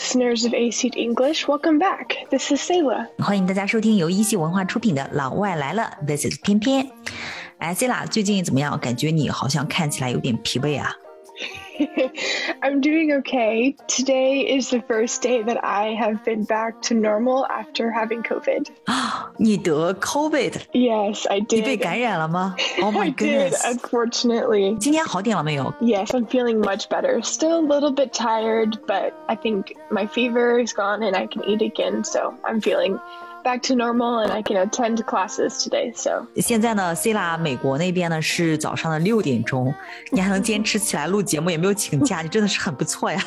listeners of AC English, welcome back. This is Sela. 欢迎大家收听由一席文化出品的《老外来了》，This is 偏偏。哎，Sela，最近怎么样？感觉你好像看起来有点疲惫啊。I'm doing okay. Today is the first day that I have been back to normal after having COVID. 你得 COVID? Yes, I did. 你被感染了吗？Oh my I did, goodness! unfortunately. 今天好点了没有？ Yes, I'm feeling much better. Still a little bit tired, but I think my fever is gone and I can eat again, so I'm feeling back to normal and I can attend classes today. So 现在呢，Selah 美国那边呢是早上的六点钟，你还能坚持起来录节目，也没有请假，你真的是很不错呀。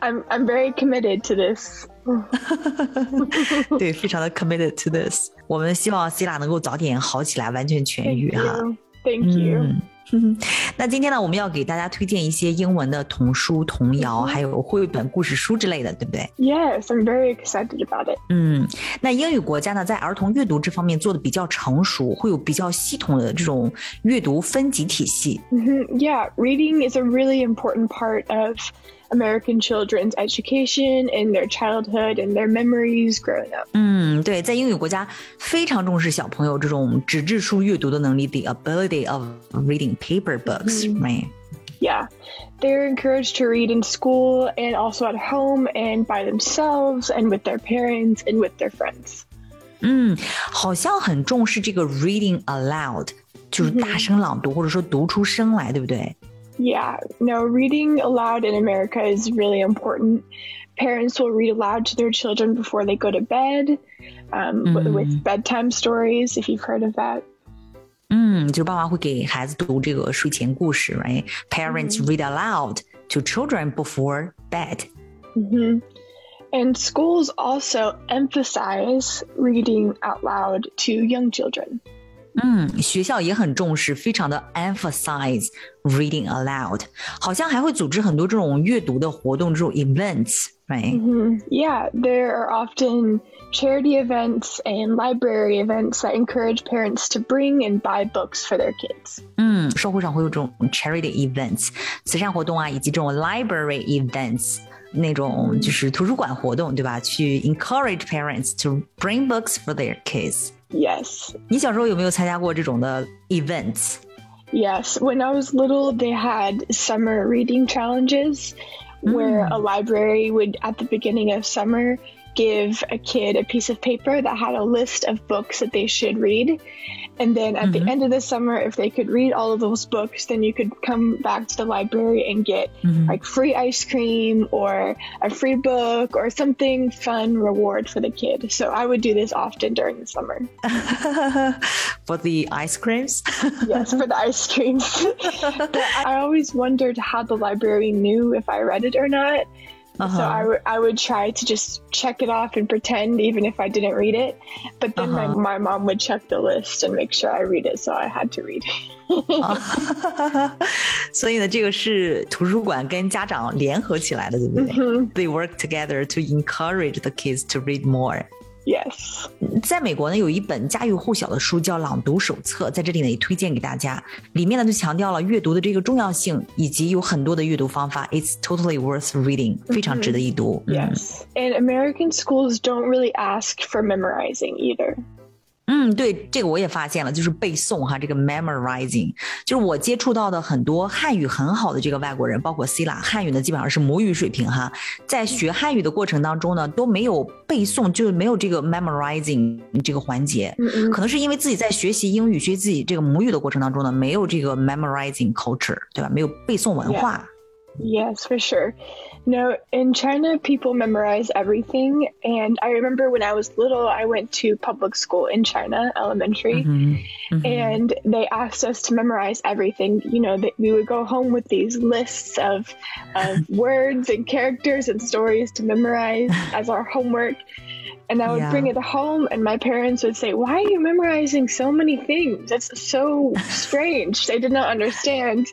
I'm I'm very committed to this. 对，非常的 committed to this。我们希望 Selah 能够早点好起来，完全痊愈哈。Thank you. Thank you. 那今天呢，我们要给大家推荐一些英文的童书、童谣，还有绘本故事书之类的，对不对？Yes, I'm very excited about it. 嗯，那英语国家呢，在儿童阅读这方面做的比较成熟，会有比较系统的这种阅读分级体系。Mhm. Yeah, reading is a really important part of American children's education and their childhood and their memories growing up. 嗯，对，在英语国家非常重视小朋友这种纸质书阅读的能力，the ability of reading paper books，、right？ Yeah, they're encouraged to read in school and also at home and by themselves and with their parents and with their friends. 嗯，好像很重视这个 reading aloud，就是大声朗读、或者说读出声来，对不对？ Yeah, no, reading aloud in America is really important. Parents will read aloud to their children before they go to bed um, w- with bedtime stories, if you've heard of that. 嗯，就是爸妈会给孩子读这个睡前故事，right？Parents read aloud to children before bed。 hmm And schools also emphasize reading out loud to young children. 嗯，学校也很重视，非常的 emphasize reading aloud，好像还会组织很多这种阅读的活动，这种 events，right？ hmm Yeah, there are often charity events and library events that encourage parents to bring and buy books for their kids. 嗯，社会上会有这种 charity events 慈善活动啊，以及这种 library events 那种就是图书馆活动，对吧？去 encourage parents to bring books for their kids。 Yes, 你小时候有没有参加过这种的 events？ yes. When I was little, they had summer reading challenges where a library would, at the beginning of summer, give a kid a piece of paper that had a list of books that they should read. And then at the mm-hmm. end of the summer, if they could read all of those books, then you could come back to the library and get mm-hmm. like free ice cream or a free book or something fun reward for the kid. So I would do this often during the summer. For the ice creams？yes, for the ice creams. I always wondered how the library knew if I read it or not. So I would I would try to just check it off and pretend even if I didn't read it. But then my, my mom would check the list and make sure I read it, so I had to read. 所以呢，这个是图书馆跟家长联合起来的，对不对、t h e y work together to encourage the kids to read more。 Yes. 在美国呢，有一本家喻户晓的书叫《朗读手册》，在这里呢也推荐给大家。里面呢就强调了阅读的这个重要性，以及有很多的阅读方法。It's totally worth reading，非常值得一读。嗯 Yes. And American schools don't really ask for memorizing either. 嗯，对，这个我也发现了，就是背诵哈，这个 memorizing，就是我接触到的很多汉语很好的这个外国人，包括 C 啦，汉语呢基本上是母语水平哈，在学汉语的过程当中呢，都没有背诵，就是没有这个 memorizing 这个环节，嗯可能是因为自己在学习英语、学习自己这个母语的过程当中呢，没有这个 memorizing culture，对吧？没有背诵文化。Yes, for sure. No, in China, people memorize everything. And I remember when I was little, I went to public school in China, elementary, mm-hmm. Mm-hmm. and they asked us to memorize everything. You know, that we would go home with these lists of, of words and characters and stories to memorize as our homework And I would Yeah. bring it home, and my parents would say, Why are you memorizing so many things? That's so strange. They did not understand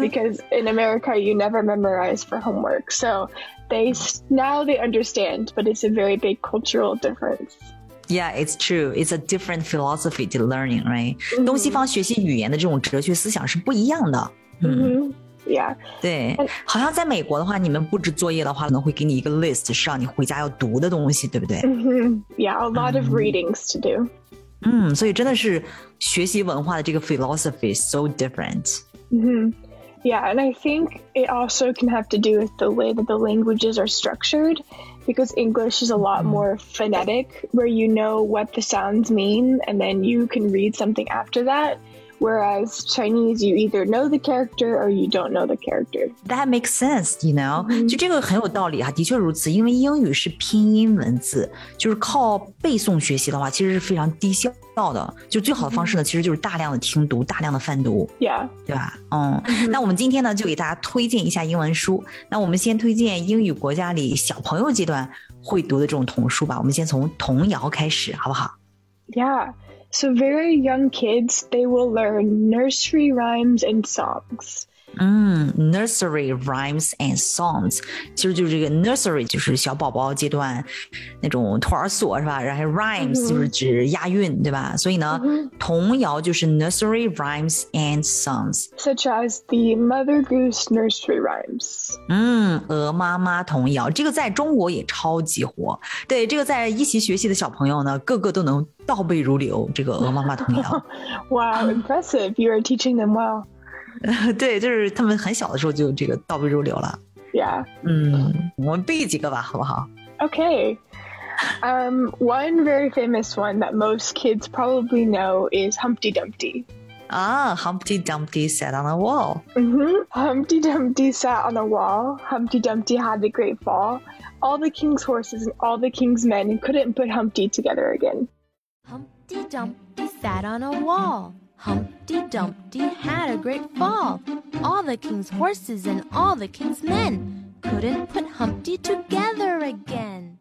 because in America, you never memorize for homework. So they s- now they understand, but it's a very big cultural difference. Yeah, it's true. It's a different philosophy to learning, right? 东西方学习语言的这种哲学思想是不一样的。嗯 hmm Yeah. 对，好像在美国的话，你们布置作业的话，可能会给你一个 list，是让你回家要读的东西，对不对？ hmm Yeah, a lot of readings to do. 嗯，所以真的是学习文化的这个 philosophy is so different。 hmm Yeah, and I think it also can have to do with the way that the languages are structured because English is a lot more phonetic, where you know what the sounds mean and then you can read something after that. Whereas Chinese, you either know the character or you don't know the character. That makes sense, you know，、就这个很有道理哈，的确如此。因为英语是拼音文字，就是靠背诵学习的话，其实是非常低效的。就最好的方式呢，其实就是大量的听读，大量的泛读，Yeah. 对吧？嗯，那我们今天呢，就给大家推荐一下英文书。那我们先推荐英语国家里小朋友阶段会读的这种童书吧。我们先从童谣开始，好不好？Yeah. So very young kids, they will learn nursery rhymes and songs. 嗯，nursery rhymes and songs，其实就是这个 nursery 就是小宝宝阶段那种托儿所是吧？然后 rhymes 就是指押韵，对吧？所以呢，童谣就是 nursery rhymes and songs。such as the Mother Goose nursery rhymes. 嗯，鹅妈妈童谣这个在中国也超级火。对，这个在一起学习的小朋友呢，个个都能倒背如流。这个鹅妈妈童谣，Wow, impressive. You are teaching them well. 对，就是他们很小的时候就这个倒背如流了。 Yeah. 嗯，我们背几个吧，好不好？ Okay. Um, one very famous one that most kids probably know is Humpty Dumpty. 啊，Humpty Dumpty sat on a wall。 hmm Humpty Dumpty sat on a wall. Humpty Dumpty had a great fall. All the king's horses and all the king's men couldn't put Humpty together again. Humpty Dumpty sat on a wall. Humpty Dumpty had a great fall. All the king's horses and all the king's men couldn't put Humpty together again.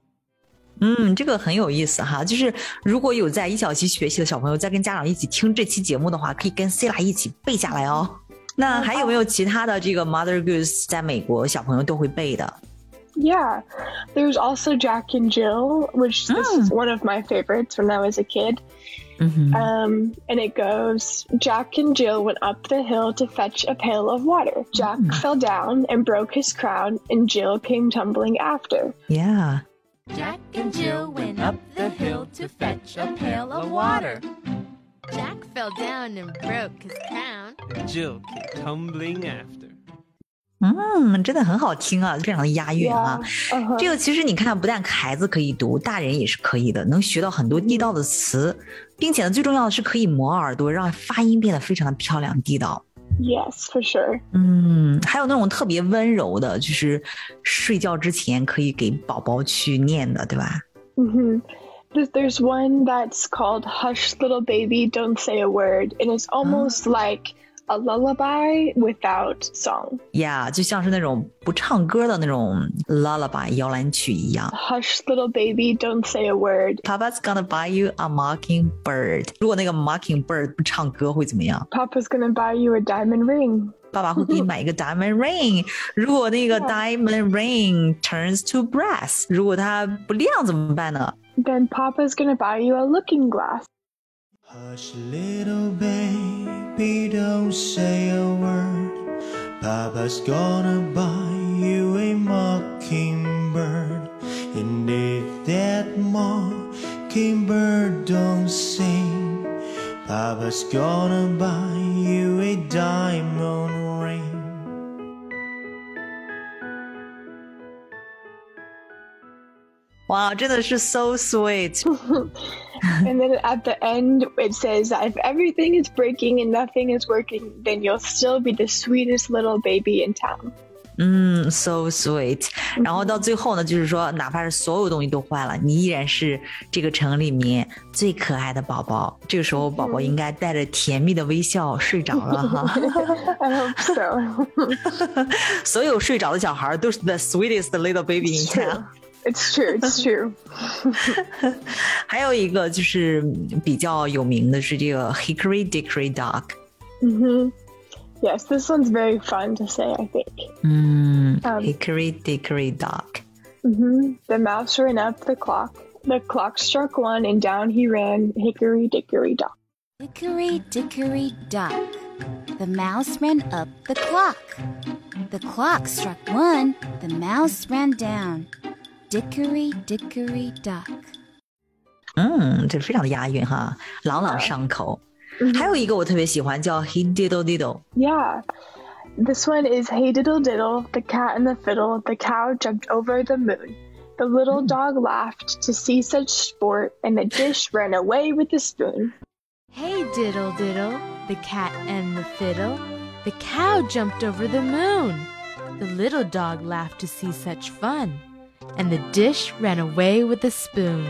嗯，这个很有意思哈，就是如果有在一小级学习的小朋友，在跟家长一起听这期节目的话，可以跟 Selah 一起背下来哦。那还有没有其他的这个 Mother Goose 在美国小朋友都会背的？Yeah, there's also Jack and Jill, which this is mm. one of my favorites when I was a kid. 嗯哼，Um, and it goes Jack and Jill went up the hill to fetch a pail of water. Jack mm. fell down and broke his crown, and Jill came tumbling after. Yeah，Jack and Jill went up the hill to fetch a pail of water. Jack fell down and broke his crown. Jill came tumbling after. 嗯，真的很好听啊，非常的押韵啊。Uh-huh. 这个其实你看，不但孩子可以读，大人也是可以的，能学到很多地道的词，并且呢，最重要的是可以磨耳朵，让发音变得非常的漂亮地道。Yes, for sure. 嗯，还有那种特别温柔的，就是睡觉之前可以给宝宝去念的，对吧？hmm There's, there's one that's called Hush Little Baby, Don't Say a Word, and it's almost like a lullaby without song. 呀、就像是那种不唱歌的那种 lullaby 摇篮曲一样。 Hush Little Baby, Don't Say a Word. Papa's gonna buy you a mockingbird。如果那个 mockingbird 不唱歌会怎么样？ Papa's gonna buy you a diamond ring. 爸爸会给你买一个 diamond ring。如果那个 diamond ring turns to brass，如果它不亮怎么办呢？ Then Papa's gonna buy you a looking glass. Hush, little baby, don't say a word. Papa's gonna buy you a mockingbird. And if that mockingbird don't sing, Papa's gonna buy you a diamond ring. 哇，真的是 so sweet。 and then at the end, it says that if everything is breaking and nothing is working, then you'll still be the sweetest little baby in town. 嗯，so sweet。然后到最后呢，就是说，哪怕是所有东西都坏了，你依然是这个城里面最可爱的宝宝。这个时候，宝宝应该带着甜蜜的微笑睡着了哈。 I hope so. 所有睡着的小孩都是 the sweetest little baby in town。 it's true. It's true. 还有一个就是比较有名的是这个 Hickory Dickory Dock。 hmm Yes, this one's very fun to say. I think. 嗯 Um, ，Hickory Dickory Dock。 hmm The mouse ran up the clock. The clock struck one, and down he ran, hickory dickory dock. Hickory dickory dock. the mouse ran up the clock. The clock struck one, the mouse ran down. Dickory Dickory Dock。嗯，这非常的押韵哈，朗朗上口。还有一个我特别喜欢叫 Hey Diddle Diddle。Yeah. This one is Hey Diddle Diddle, the cat and the fiddle, the cow jumped over the moon. The little mm. dog laughed to see such sport, and the dish ran away with the spoon. Hey diddle diddle, the cat and the fiddle, the cow jumped over the moon. The little dog laughed to see such fun And the dish ran away with the spoon.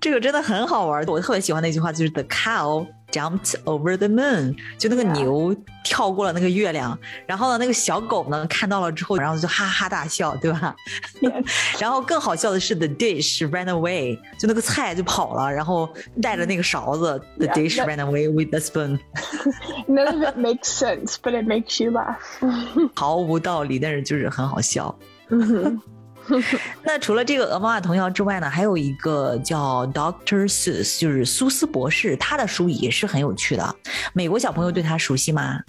这个真的很好玩，我特别喜欢那句话，就是 The cow jumped over the moon，就那个 Yeah. 牛跳过了那个月亮，然后呢，那个小狗呢看到了之后，然后就哈哈大笑，对吧？ Yes. 然后更好笑的是，the dish ran away，就那个菜就跑了，然后带着那个勺子，the Yeah, dish that- ran away with the spoon， None of it makes sense, but it makes you laugh. 毫无道理，但是就是很好笑。 Mhm. 那除了这个鹅妈妈童谣之外呢，还有一个叫 Doctor Seuss，就是苏斯博士，他的书也是很有趣的。美国小朋友对他熟悉吗？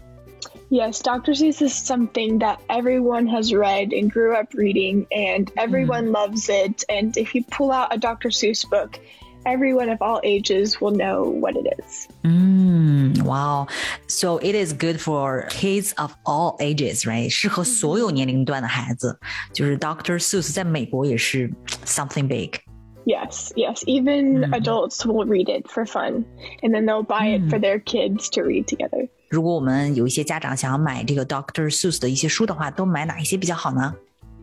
Yes, Dr. Seuss is something that everyone has read and grew up reading, and everyone loves it. And if you pull out a Dr. Seuss book, everyone of all ages will know what it is. 嗯，哇哦，So it is good for kids of all ages, right？适合所有年龄段的孩子。就是 Doctor Seuss 在美国也是 something big。 Yes, yes. Even adults will read it for fun, and then they'll buy it for their kids to read together. 如果我们有一些家长想要买这个 Doctor Seuss 的一些书的话，都买哪一些比较好呢？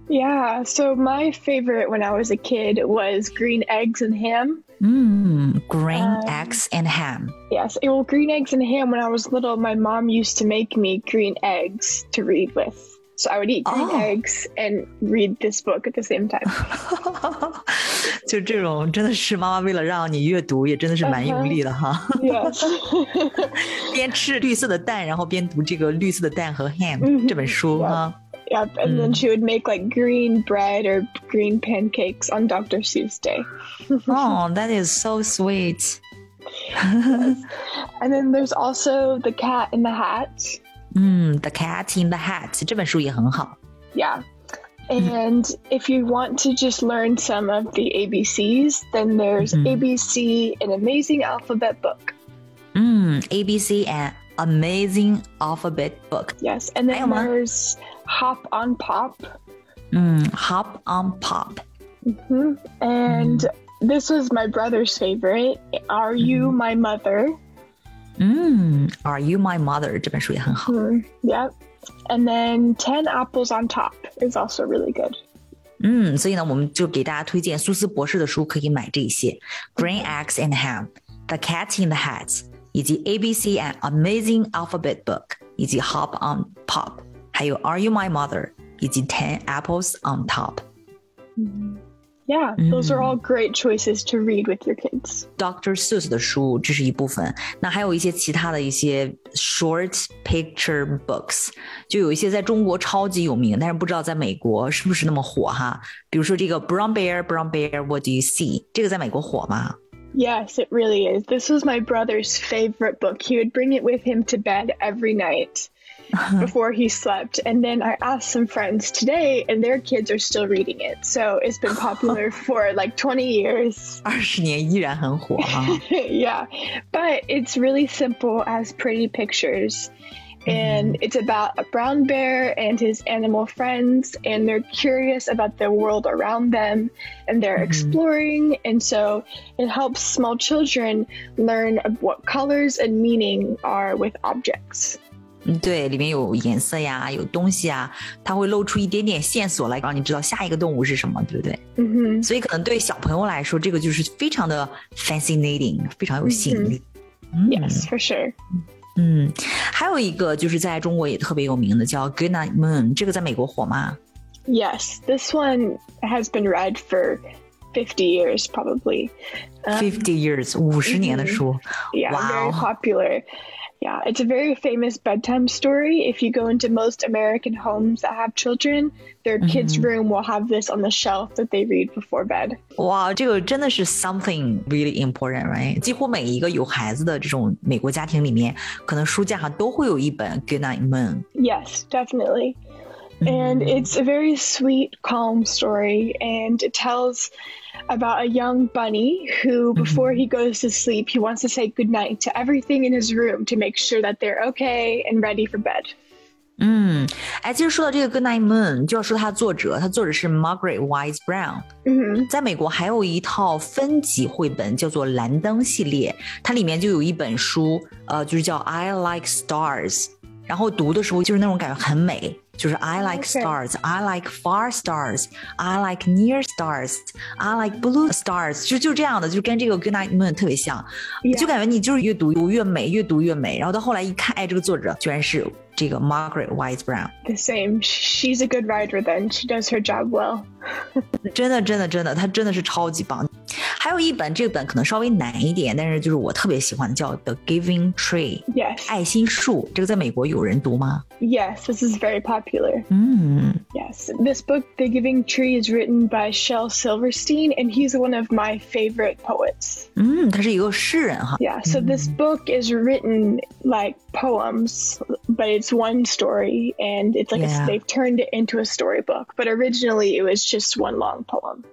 Yeah, so my favorite when I was a kid was Green Eggs and Ham. 嗯，Green 嗯 Eggs and Ham。 Yes, well, Green Eggs and Ham, when I was little, my mom used to make me green eggs to read with. So I would eat green Oh. eggs and read this book at the same time. 就这种真的是妈妈为了让你阅读，也真的是蛮用力的哈。 yes. 边吃绿色的蛋，然后边读这个绿色的蛋和 ham、嗯这本书哈。 yep. And then she would make like green bread or green pancakes on Dr. Seuss Day. Oh, that is so sweet. And then there's also The Cat in the Hat. 嗯，The Cat in the Hat 这本书也很好。 Yeah. And if you want to just learn some of the ABCs, then there's ABC, an amazing alphabet book. 嗯，A B C and Amazing Alphabet Book。 Yes. And then Emma. there's Hop on Pop. 嗯，Hop on Pop。 hmm And this was my brother's favorite. Are You My Mother? 嗯，Are You My Mother 这本书也很好。 Mm, yep. And then 10 Apples on Top is also really good. 嗯，所以呢，我们就给大家推荐苏斯博士的书，可以买这些：Green Eggs and Ham、The Cat in the Hat，以及 A B C and Amazing Alphabet Book，以及 Hop on Pop， 还有 Are You My Mother，以及 Ten Apples on Top。 Yeah, those are all great choices to read with your kids. Dr. Seuss 的书，这是一部分。那还有一些其他的一些 short picture books，就有一些在中国超级有名，但是不知道在美国是不是那么火哈。比如说这个 Brown Bear, Brown Bear, What do you see？这个在美国火吗？ Yes, it really is. This was my brother's favorite book. He would bring it with him to bed every night before he slept. And then I asked some friends today, and their kids are still reading it. So it's been popular for like 20 years. 二十年依然很火哈。 yeah, but it's really simple as pretty pictures. And it's about a brown bear and his animal friends, and they're curious about the world around them and they're exploring. And so it helps small children learn of what colors and meaning are with objects. 嗯，对，里面有颜色呀，有东西啊，它会露出一点点线索来，让你知道下一个动物是什么，对不对？hmm 所以可能对小朋友来说，这个就是非常的 fascinating，非常有吸引力。嗯 Yes, for sure. 嗯，还有一个就是在中国也特别有名的叫 Good Night Moon，这个在美国火吗？Yes, this one has been read for fifty years probably. Um, Fifty years，五十年的书。Yeah, very popular. Yeah, it's a very famous bedtime story. If you go into most American homes that have children, their kids' room will have this on the shelf that they read before bed. 哇，这个真的是 something really important, right？几乎每一个有孩子的这种美国家庭里面，可能书架上都会有一本《Good Night Moon》。 Yes, definitely. And it's a very sweet, calm story, and it tells about a young bunny who, before he goes to sleep, he wants to say goodnight to everything in his room to make sure that they're okay and ready for bed. 嗯，哎，其实说到这个《Good Night Moon》，就要说它的作者，它作者是 Margaret Wise Brown。 hmm 在美国还有一套分级绘本叫做《蓝灯》系列，它里面就有一本书，呃，就是叫《I Like Stars》，然后读的时候就是那种感觉很美， 就是 I like Okay. stars, I like far stars, I like near stars, I like blue stars，就就这样的，就跟这个《Good Night Moon》特别像 Yeah. 就感觉你就是越读越美，越读越美。然后到后来一看，哎，这个作者居然是这个 Margaret Wise Brown。 The same. She's a good writer then. She does her job well. 真的，真的，真的，它真的是超级棒。 还有一本，这本可能稍微难一点，但是就是我特别喜欢的，叫《The Giving Tree》 Yes. 爱心树。这个在美国有人读吗？ Yes, this is very popular. 嗯， Yes. This book, The Giving Tree, is written by Shel Silverstein, and he's one of my favorite poets. 嗯，他是一个诗人哈。 Yeah, so this book is written like poems, but it's one story, and it's like Yeah. a, they've turned it into a storybook. But originally, it was just one long poem.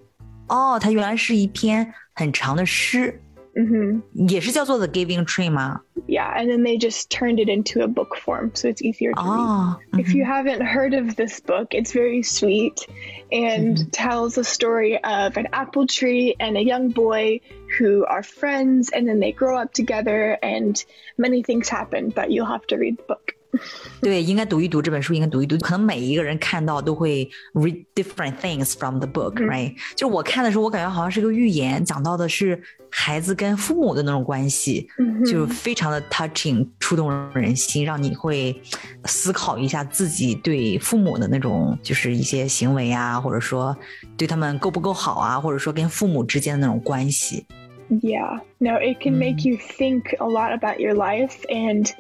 哦，它原来是一篇很长的诗， hmm 也是叫做《The Giving Tree》吗？ Yeah, and then they just turned it into a book form, so it's easier to read. 哦， If you haven't heard of this book, it's very sweet and tells the story of an apple tree and a young boy who are friends, and then they grow up together, and many things happen. But you'll have to read the book. 对，应该读一读这本书，应该读一读。可能每一个人看到都会 read different things from the book，right？、就是我看的时候，我感觉好像是个寓言，讲到的是孩子跟父母的那种关系，就非常的 touching，触动人心，让你会思考一下自己对父母的那种就是一些行为啊，或者说对他们够不够好啊，或者说跟父母之间的那种关系。Yeah. No, it can make you think a lot about your life, and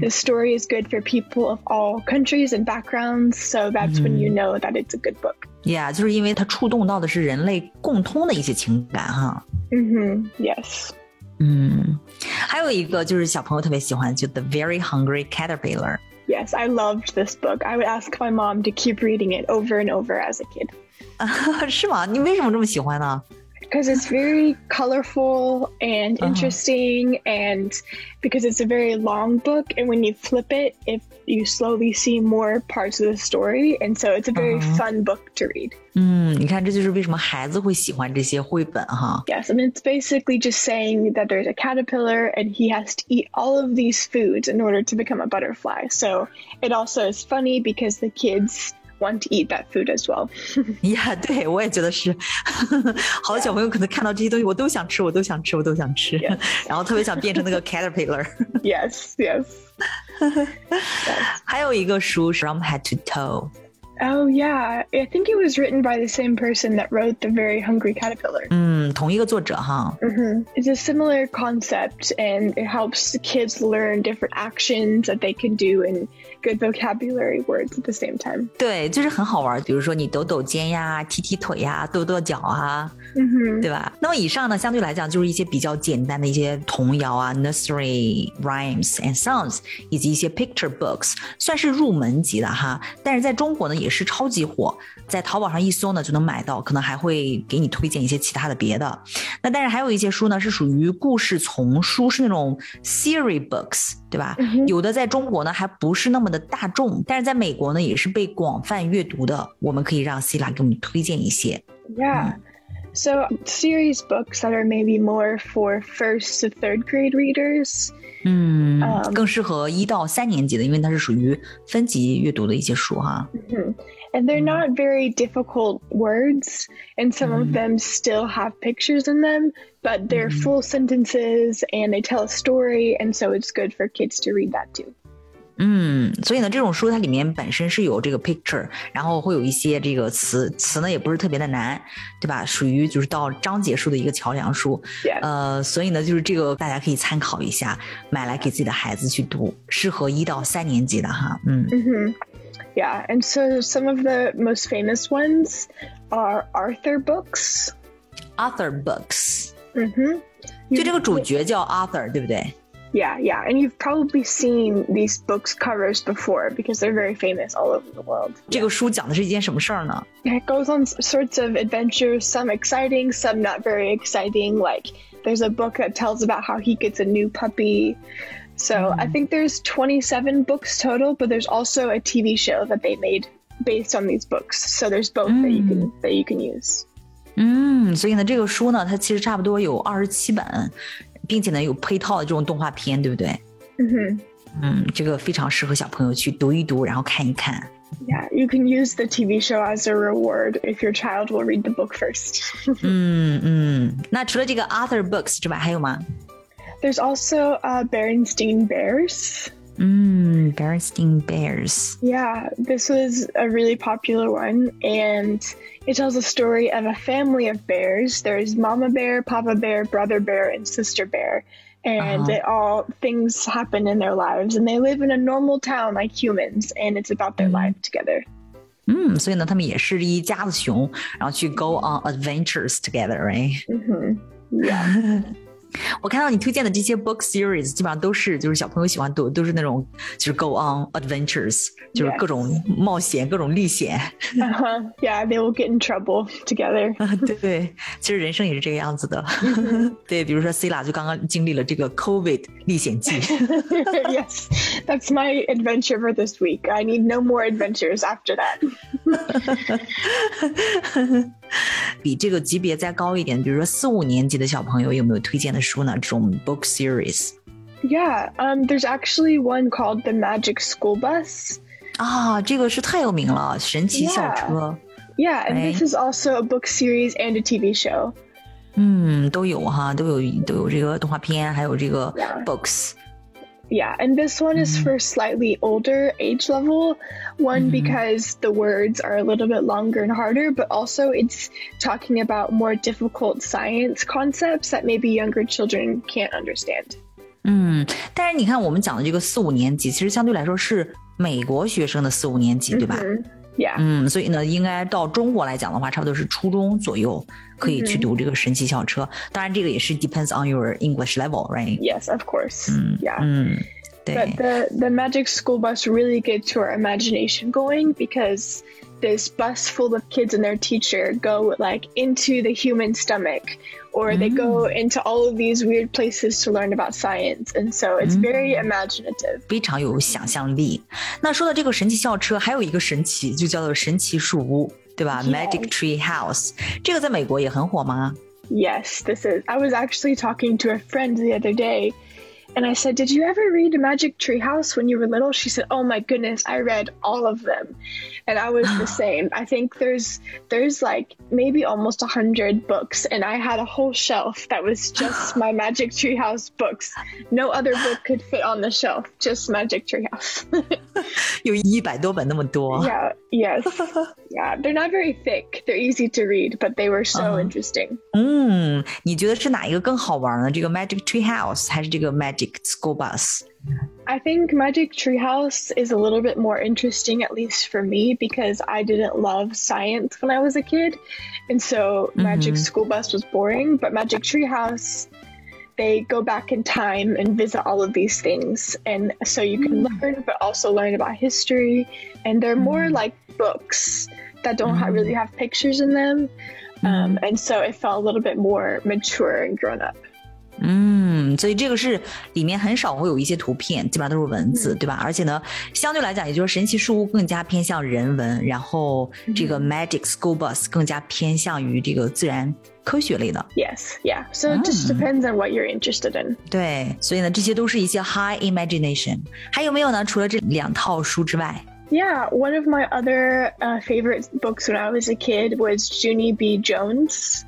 the story is good for people of all countries and backgrounds. So that's when you know that it's a good book. Yeah，就是因为它触动到的是人类共通的一些情感哈。 hmm Yes. 嗯，还有一个就是小朋友特别喜欢，就 The Very Hungry Caterpillar。 Yes, I loved this book. I would ask my mom to keep reading it over and over as a kid. 是吗？你为什么这么喜欢呢？ because it's very colorful and Uh-huh. interesting and because it's a very long book and when you flip it if you slowly see more parts of the story and so it's a very Uh-huh. fun book to read 嗯，你看，这就是为什么孩子会喜欢这些绘本哈。 yes and it's basically just saying that there's a caterpillar and he has to eat all of these foods in order to become a butterfly so it also is funny because the kids want to eat that food as well 呀，对我也觉得是，好多小朋友可能看到这些东西，我都想吃，我都想吃，我都想吃 Yes. 然后特别想变成那个 caterpillar。 yes yes 还有一个书是 From Head to Toe， Oh yeah, I think it was written by the same person that wrote The Very Hungry Caterpillar. 嗯，同一个作者哈。 hmm It's a similar concept, and it helps the kids learn different actions that they can do and good vocabulary words at the same time. 对，就是很好玩。比如说你抖抖肩呀、踢踢腿呀、跺跺脚啊， hmm 对吧？那么以上呢，相对来讲就是一些比较简单的一些童谣啊，nursery rhymes and songs，以及一些 picture books，算是入门级的哈。但是在中国呢，也 是超级火，在淘宝上一搜呢就能买到，可能还会给你推荐一些其他的别的。那但是还有一些书呢，是属于故事丛书，是那种 series books，对吧？有的在中国呢还不是那么的大众，但是在美国呢也是被广泛阅读的。我们可以让 Sila 给我们推荐一些。Yeah. So, series books that are maybe more for first to third grade readers. 嗯，嗯更适合一到三年级的，因为它是属于分级阅读的一些书哈。 Mhm. And they're not very difficult words, and some of them still have pictures in them, but they're full sentences and they tell a story, and so it's good for kids to read that too. 嗯，所以呢，这种书它里面本身是有这个 picture，然后会有一些这个词，词呢也不是特别的难，对吧？属于就是到章节数的一个桥梁书。呃，所以呢，就是这个大家可以参考一下，买来给自己的孩子去读，适合一到三年级的哈。嗯 hmm Yeah, and so some of the most famous ones are Arthur books. Arthur books，Mm-hmm. 就这个主角叫 Arthur，对不对？Yeah, yeah, and you've probably seen these books covers before because they're very famous all over the world. 这个书讲的是一件什么事儿呢？ Yeah, it goes on s- sorts of adventures, some exciting, some not very exciting. Like there's a book that tells about how he gets a new puppy. So I think there's 27 books total, but there's also a TV show that they made based on these books. So there's both that you can that you can use. 嗯，所以呢，这个书呢，它其实差不多有二十七本， 并且呢有配套的这种动画片，对不对？ hmm 嗯，这个非常适合小朋友去读一读，然后看一看。 Yeah, you can use the TV show as a reward if your child will read the book first. 嗯嗯，那除了这个 Other Books 之外，还有吗？ there's also uh, Berenstein Bears. 嗯，Bernstein Bears。 Yeah, this was a really popular one, and it tells a story of a family of bears. There's Mama Bear, Papa Bear, Brother Bear, and Sister Bear. And Uh-huh. it all things happen in their lives, and they live in a normal town like humans, and it's about their life together. 嗯，所以呢，他们也是一家子熊，然后去 go on adventures together，right？ hmm Yeah. 我看到你推荐的这些 book series，基本上都是就是小朋友喜欢读，都是那种就是 go on adventures，就是各种冒险、各种历险。Uh huh. Yeah, they will get in trouble together. 对对，其实人生也是这个样子的。对，比如说 Selah 就刚刚经历了这个 COVID 历险记。yes, that's my adventure for this week. I need no more adventures after that. 比这个级别再高一点，比如说四五年级的小朋友，有没有推荐的？书呢？这种 book series Yeah, um, there's actually one called The Magic School Bus. 啊，这个是太有名了，神奇校车。 Yeah, and Right. this is also a book series and a TV show. 嗯，都有哈，都有都有这个动画片，还有这个 Yeah. books。 Yeah, and this one is for slightly older age level. One because the words are a little bit longer and harder, but also it's talking about more difficult science concepts that maybe younger children can't understand. 嗯，但是你看我们讲的这个四五年级，其实相对来说是美国学生的四五年级，对吧？ Mhm. Yeah. 嗯，所以呢，应该到中国来讲的话，差不多是初中左右 可以去读这个神奇校车。当然，这个也是 depends on your English level，right？ Yes, of course. Yeah. 嗯，对 But the, the magic school bus really gets your imagination going because this bus full of kids and their teacher go like into the human stomach or they go into all of these weird places to learn about science. And so it's very imaginative. 非常有想象力。那说到这个神奇校车，还有一个神奇，就叫做神奇树屋， 对吧 Yes. Magic Tree House，这个在美国也很火吗？ Yes, this is. I was actually talking to a friend the other day. And I said, Did you ever read Magic Tree House when you were little? She said, Oh my goodness, I read all of them. And I was the same. I think there's there's like maybe almost a hundred books, and I had a whole shelf that was just my Magic Tree House books. No other book could fit on the shelf, just Magic Tree House. 有一百多本那么多。 yeah, yes. Yeah, they're not very thick. They're easy to read, but they were so Uh-huh. interesting. 嗯，你觉得是哪一个更好玩呢？这个 Magic Tree House 还是这个 Magic School Bus？I think Magic Treehouse is a little bit more interesting, at least for me, because I didn't love science when I was a kid. And so mm-hmm. Magic School Bus was boring, but Magic Treehouse, they go back in time and visit all of these things. And so you can mm. learn, but also learn about history. And they're more mm. like books that don't ha- mm-hmm. really have pictures in them. Um, mm-hmm. and so it felt a little bit more mature and grown up. 嗯，所以这个是里面很少会有一些图片，基本上都是文字，对吧？而且呢，相对来讲，也就是神奇树屋更加偏向人文，然后这个 Magic School Bus 更加偏向于这个自然科学类的。 Yes, yeah. So it just depends on what you're interested in. 对，所以呢，这些都是一些 high imagination。还有没有呢？除了这两套书之外， Yeah, one of my other uh, favorite books when I was a kid was Junie B. Jones.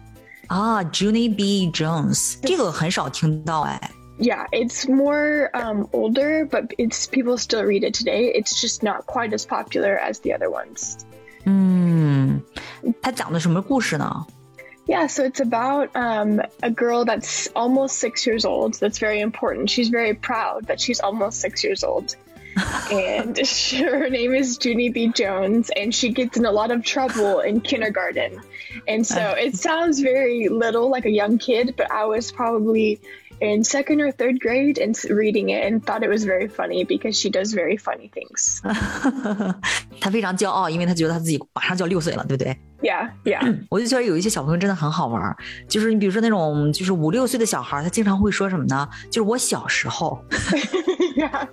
啊，Junie B. Jones 这个很少听到哎。 yeah, it's more um, older, but it's people still read it today. It's just not quite as popular as the other ones. 嗯，它讲的什么故事呢？ Yeah, so it's about um, a girl that's almost six years old. That's very important. She's very proud that she's almost six years old. and she, her name is Junie B. Jones, and she gets in a lot of trouble in kindergarten. And so it sounds very little, like a young kid, but I was probably in second or third grade and s- reading it and thought it was very funny because she does very funny things. 他非常骄傲，因为他觉得他自己马上就要六岁了，对不对？ Yeah, yeah. 我就觉得有一些小朋友真的很好玩儿，就是你比如说那种就是五六岁的小孩儿，他经常会说什么呢？就是我小时候， yeah.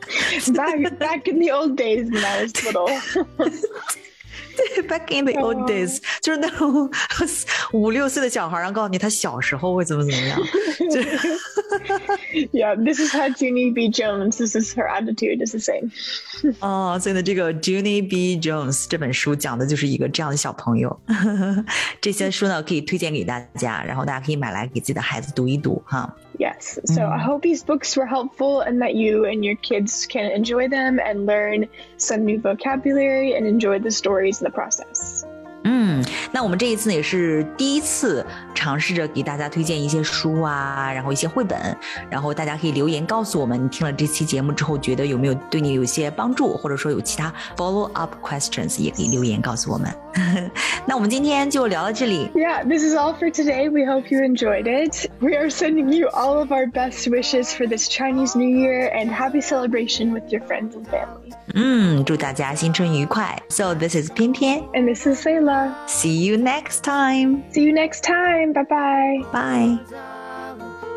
Back, back in the old days when I was little. Back in the old days，、就是那种五六岁的小孩，然后告诉你他小时候会怎么怎么样，就是 yeah, this is how Junie B. Jones, this is her attitude, is the same. 哦，所以呢，这个 Junie B. Jones 这本书讲的就是一个这样的小朋友。这些书呢，可以推荐给大家，然后大家可以买来给自己的孩子读一读哈。Yes. So I mm-hmm. hope these books were helpful and that you and your kids can enjoy them and learn some new vocabulary and enjoy the stories in the process. 嗯，那我们这一次也是第一次尝试着给大家推荐一些书啊，然后一些绘本，然后大家可以留言告诉我们，你听了这期节目之后，觉得有没有对你有些帮助，或者说有其他 follow up questions，也可以留言告诉我们。那我们今天就聊到这里。Yeah, this is all for today. We hope you enjoyed it. We are sending you all of our best wishes for this Chinese New Year and happy celebration with your friends and family. 嗯，祝大家新春愉快。So this is Pian Pian, and this is Selah. Angela. See you next time. See you next time. Bye bye. Bye.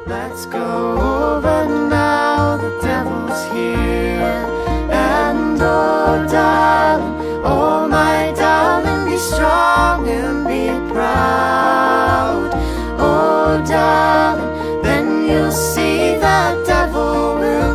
Let's go over now. The devil's here. And oh, darling, oh, my darling, be strong and be proud. Oh, darling, then you'll see the devil will.